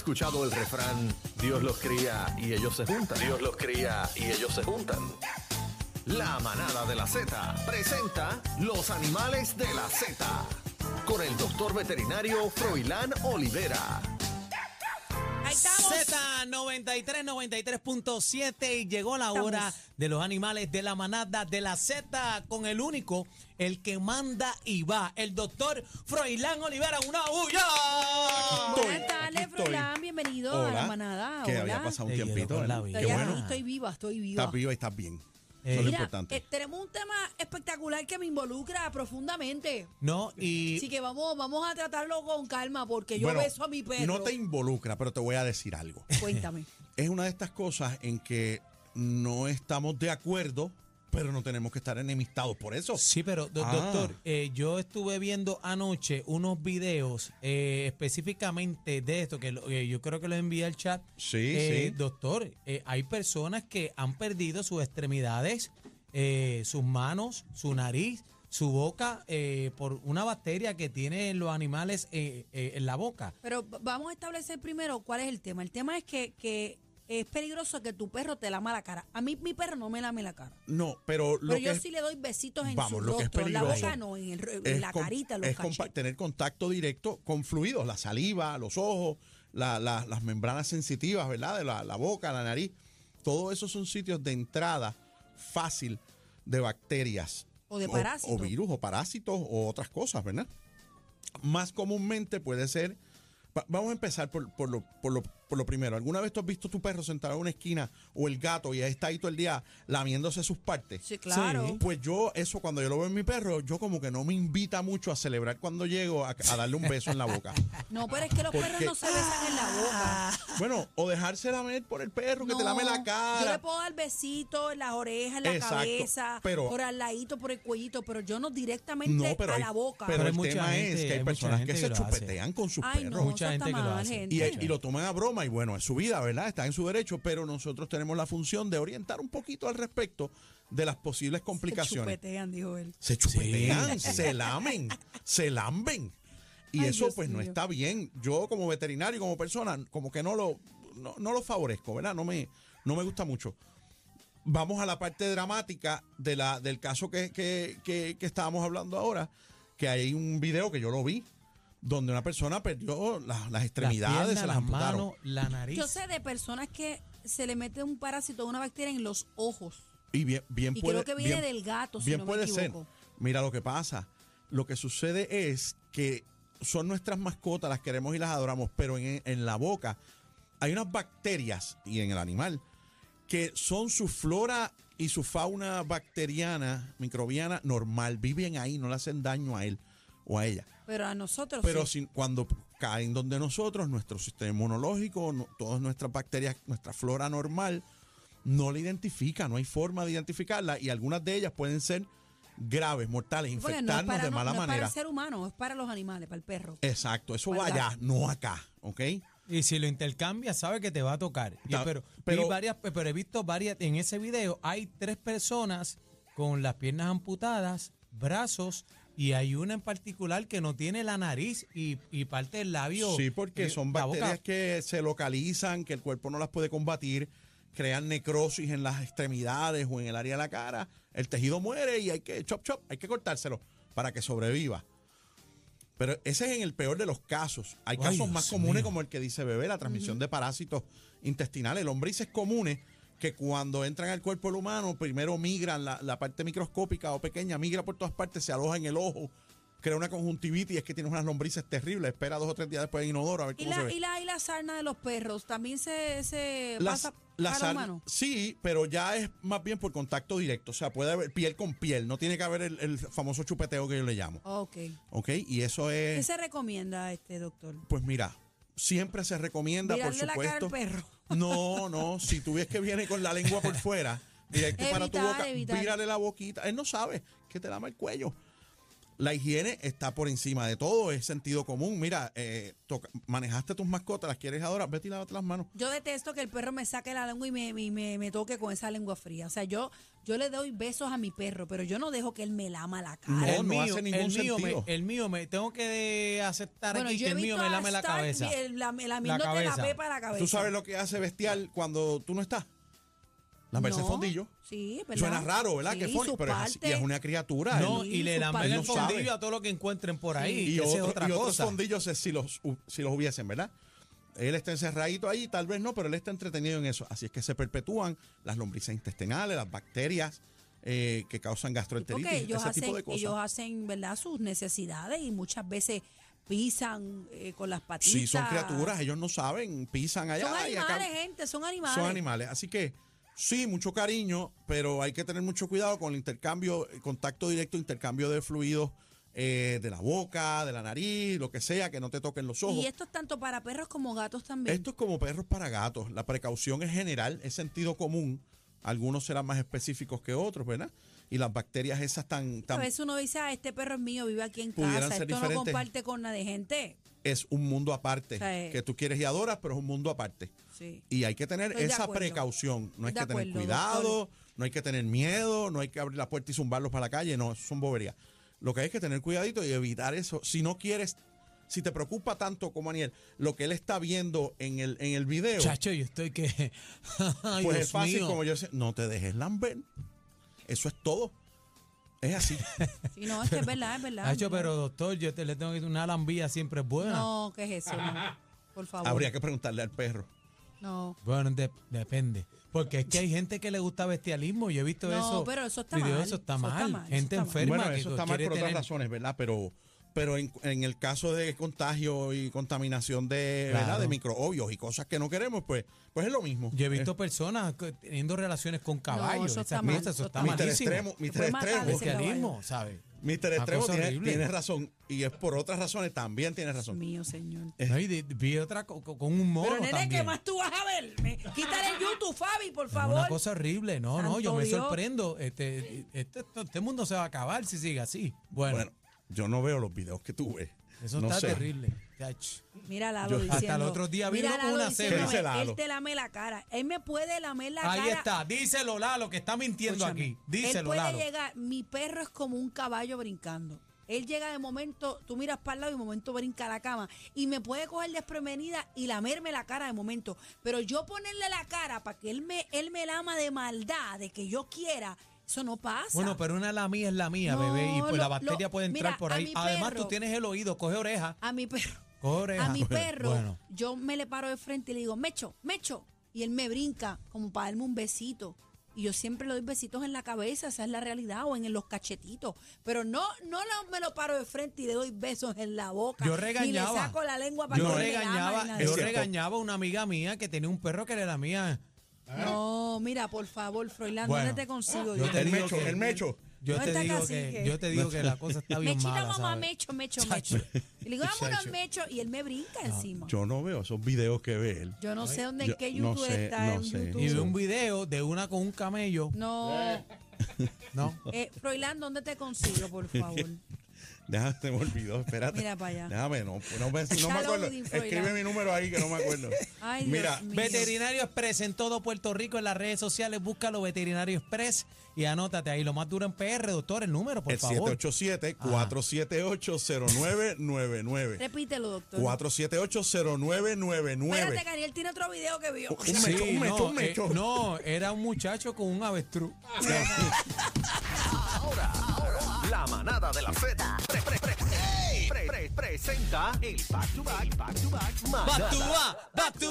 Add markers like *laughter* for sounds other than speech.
escuchado el refrán Dios los cría y ellos se juntan? Dios los cría y ellos se juntan. La manada de la Z presenta los animales de la Z con el doctor veterinario Froilán Olivera. Estamos. Z93, 93.7 y llegó la hora Estamos. de los animales de la manada de la Z con el único, el que manda y va, el doctor Froilán Olivera, una bulla. Buenas tardes. Froilán. Bienvenido a la manada. Que Hola. había pasado un Te tiempito. con la ¿verdad? vida. Qué Estoy bueno. estoy viva, estoy viva. Estás viva y estás bien. Eh, Mira, importante. eh, tenemos un tema espectacular que me involucra profundamente. No, y Así que vamos, vamos a tratarlo con calma porque yo Bueno, beso a mi perro. No te involucra, pero te voy a decir algo. Cuéntame. *laughs* es una de estas cosas en que no estamos de acuerdo, pero no tenemos que estar enemistados por eso. Sí, pero do- Ah. doctor, eh, yo estuve viendo anoche unos videos eh, específicamente de esto, que lo- eh, yo creo que lo envié al chat. Sí, Eh, sí. Doctor, eh, hay personas que han perdido sus extremidades, eh, sus manos, su nariz, su boca, eh, por una bacteria que tienen los animales eh, eh, en la boca. Pero vamos a establecer primero cuál es el tema. El tema es que, que es peligroso que tu perro te lama la cara. A mí mi perro no me lame la cara. No, pero lo Pero que yo es- sí le doy besitos en Vamos, su lo que es rostro. En la boca no, en, el en la carita, los es tener contacto directo con fluidos, la saliva, los ojos, la- la- las membranas sensitivas, ¿verdad? De la, la boca, la nariz. Todo eso son sitios de entrada fácil de bacterias. O de parásitos. O, virus, o parásitos, o otras cosas, ¿verdad? Más comúnmente puede ser. va- Vamos a empezar por, por lo, por, lo, por lo primero. ¿Alguna vez tú has visto tu perro sentado en una esquina o el gato y está ahí todo el día lamiéndose sus partes? Sí, claro. Sí. Pues yo, eso cuando yo lo veo en mi perro, yo como que no me invita mucho a celebrar cuando llego a, a darle un beso en la boca. *laughs* No, pero es que los ¿Por perros no se besan en la boca. *laughs* Bueno, o dejarse lamer por el perro que te lame la cara. Yo le puedo dar besitos en las orejas, en la Exacto, cabeza, pero- por al ladito, por el cuellito, pero yo no directamente No, pero a hay- la boca. Pero, Pero hay el tema gente- es que hay, personas que que se hace. chupetean con sus Ay, perros. no, Mucha gente que lo hace. y lo toman a broma y bueno, es su vida, ¿verdad? Está en su derecho, pero nosotros tenemos la función de orientar un poquito al respecto de las posibles Se complicaciones. chupetean, dijo él. Se chupetean, Sí. se lamen, se lamben. Y Ay, eso Dios pues no está bien. Yo como veterinario, como persona, como que no lo, no, no lo favorezco, ¿verdad? No me, no me gusta mucho. Vamos a la parte dramática de la, del caso que, que, que, que estábamos hablando ahora, que hay un video que yo lo vi, donde una persona perdió la- las Las extremidades, piernas, se las las amputaron. manos, la nariz. Yo sé de personas que se le mete un parásito, una bacteria en los ojos. Y bien, bien Y puede, creo que viene bien- del gato, si bien no puede me ser. equivoco. Mira lo que pasa. Lo que sucede es que son nuestras mascotas, las queremos y las adoramos, pero en, en la boca hay unas bacterias y en el animal que son su flora y su fauna bacteriana, microbiana normal. Viven ahí, no le hacen daño a él o a ella. Pero a nosotros Pero sí. sin- cuando caen donde nosotros, nuestro sistema inmunológico, no- todas nuestras bacterias, nuestra flora normal, no la identifica, no hay forma de identificarla y algunas de ellas pueden ser graves, mortales, no infectarnos para, de no- mala no es para manera. el ser humano, es para los animales, para el perro. Exacto, eso Para va allá, no acá, ¿ok? Y si lo intercambias, sabe que te va a tocar. Pero, pero- varias, pero he visto varias, en ese video hay tres personas con las piernas amputadas, brazos, y hay una en particular que no tiene la nariz y, y parte del labio. Sí, porque eh, son boca. bacterias que se localizan, que el cuerpo no las puede combatir, crean necrosis en las extremidades o en el área de la cara, el tejido muere y hay que chop chop, hay que cortárselo para que sobreviva. Pero ese es en el peor de los casos. Hay Ay, casos Dios más comunes mío. como el que dice Bebé, la transmisión de parásitos intestinales. Lombrices comunes que cuando entran al cuerpo del humano, primero migran, la, la parte microscópica o pequeña migra por todas partes, se aloja en el ojo, crea una conjuntivitis, es que tienes unas lombrices terribles, espera dos o tres días después en inodoro a ver Y cómo se la, ve. y, la, y la sarna de los perros también se, se Las- pasa la para sar- humano. Sí, pero ya es más bien por contacto directo. O sea, puede haber piel con piel. No tiene que haber el, el famoso chupeteo que yo le llamo. Ok. ¿Ok? Y eso ¿Qué es. se recomienda, este doctor? Pues mira, siempre se recomienda, por Mirarle la cara al supuesto. perro. *laughs* No, no. Si tú ves que viene con la lengua por fuera, directo para tu boca, evitar. la boquita. Él no sabe que te lama el cuello. La higiene está por encima de todo, es sentido común. Mira, eh, toca- manejaste tus mascotas, las quieres adorar, vete y lávate las manos. Yo detesto que el perro me saque la lengua y me, y me, me toque con esa lengua fría. O sea, yo, yo le doy besos a mi perro, pero yo no dejo que él me lama la cara. No, el, no mío, hace ningún el, mío me, sentido. el mío me tengo que aceptar Bueno, aquí yo que el mío me lame la cabeza. el- la- la, cabeza. pepa a la cabeza. ¿Tú sabes lo que hace bestial cuando tú no estás? Lamberse el No, fondillo. Sí, ¿verdad? Suena raro, ¿verdad? Sí, que pero es, así, y es una criatura. No, él- y le lamben el sabe. fondillo a todo lo que encuentren por ahí. y, es otra y otros cosa. fondillos es si los, si los hubiesen, ¿verdad? Él está encerradito ahí, tal vez no, pero él está entretenido en eso. Así es que se perpetúan las lombrices intestinales, las bacterias eh, que causan gastroenteritis, Porque ellos ese tipo hacen, de cosas. ellos hacen, ¿verdad? Sus necesidades y muchas veces pisan eh, con las patitas. Sí, son criaturas, ellos no saben, pisan allá Son y acá. animales, gente, son animales. Son animales. Así que sí, mucho cariño, pero hay que tener mucho cuidado con el intercambio, el contacto directo, intercambio de fluidos eh, de la boca, de la nariz, lo que sea, que no te toquen los ojos. Y esto es tanto para perros como gatos también. Esto es como perros para gatos. La precaución es general, es sentido común. Algunos serán más específicos que otros, ¿verdad? Y las bacterias esas tan, a tan veces uno dice, ah, este perro es mío, vive aquí en casa, esto no diferentes. comparte con nada de gente. es un mundo aparte Sí. que tú quieres y adoras, pero es un mundo aparte. Sí. Y hay que tener Estoy esa precaución. No hay que tener cuidado, doctor. no hay que tener miedo, no hay que abrir la puerta y zumbarlos para la calle. No, eso son boberías. Lo que hay que tener cuidadito y evitar eso. Si no quieres, si te preocupa tanto como Aniel, lo que él está viendo en el, en el video, Chacho, yo estoy que. *laughs* Ay, pues Dios es fácil mío. como yo sé, no te dejes lamber. Eso es todo. Es así. *laughs* Sí, no, es que es verdad, es verdad. Verdad. pero doctor, yo te le tengo que decir una lambía siempre es buena. No, ¿qué es eso? No. Por favor. Habría que preguntarle al perro. No. Bueno, de- depende. Porque es que hay gente que le gusta bestialismo. Yo he visto No, eso. pero eso está mal, Eso está eso está mal. Gente está mal. enferma bueno, que eso está mal por otras tener- razones, ¿verdad? Pero, pero en, en el caso de contagio y contaminación de, Claro. ¿verdad? de microbios y cosas que no queremos, pues, pues es lo mismo. Yo he visto personas que- teniendo relaciones con caballos. eso esas está mal, eso eso está está mal. Mister. Extremo, Mister Extremo, ¿sabes? Mister Extremo tiene, razón. Y es por otras razones, también tiene Dios razón. mío, señor. No, y de- vi otra co- co- con un mono Pero nene, ¿qué también. más tú vas a ver? Me- Quítale el YouTube, Fabi, por Es favor. Una cosa horrible. No, no, yo me Dios. sorprendo. Este, este, este mundo se va a acabar si sigue así. Bueno, Bueno, yo no veo los videos que tú ves. eso no está sé. terrible. Mira Lalo Yo- diciendo. Hasta el otro día vino con una cena. ¿Qué dice Lalo? Él te lame la cara. Él me puede lamer la Ahí cara. está. Díselo, Lalo, que está mintiendo Escúchame, aquí. Díselo, Él puede Lalo. llegar, mi perro es como un caballo brincando. Él llega de momento, tú miras para el lado y de momento brinca a la cama. Y me puede coger desprevenida y lamerme la cara de momento. Pero yo ponerle la cara para que él me, él me lama de maldad, de que yo quiera, eso no pasa. Bueno, pero una la mía es la mía, No, bebé, y pues lo- la bacteria lo- puede entrar mira, por ahí. Además, perro- tú tienes el oído, coge oreja. a mi perro. Coge oreja. A mi *laughs* perro, Bueno, yo me le paro de frente y le digo, Mecho, Mecho. Y él me brinca como para darme un besito. Y yo siempre le doy besitos en la cabeza, esa es la realidad, o en los cachetitos. Pero no, no lo- me lo paro de frente y le doy besos en la boca. Yo regañaba. le saco la lengua para yo que me regañaba, ni nada. yo regañaba a una amiga mía que tenía un perro que era la mía. No, mira, por favor, Froilán, Bueno, ¿dónde te consigo? yo yo? te El digo mecho, que- el mecho. Yo ¿Dónde te está digo Cacique? que yo te digo que la cosa está bien Mechita, mala, mamá, ¿sabes? Mecho, Mecho, Mecho. Y le digo, *laughs* vámonos, Chacho. Mecho. Y él me brinca encima. Yo no veo esos videos que ve él. Yo no sé dónde, Yo en qué no YouTube sé, está. no en sé. YouTube. Y vi un video de una con un camello, No. *laughs* ¿no? Eh, Froilán, ¿dónde te consigo, por *laughs* favor? Déjame, se me olvidó, espérate. Mira para allá. Déjame, no, no, me- no me Está acuerdo. Escribe mi número ahí que no me acuerdo. *laughs* Ay, Dios Mira, mío. Veterinario Express en todo Puerto Rico en las redes sociales, búscalo Veterinario Express y anótate ahí lo más duro en PR, doctor, el número, por el favor. 787-478-0999. Repítelo, doctor. 478-0999. Espérate, que Ariel tiene otro video que vio. Un mecho, un mecho, no, un mecho. eh, no, era un muchacho con un avestruz. *laughs* Ahora, ahora, la manada de la Z presenta el back to back, back to back. Back to back, back to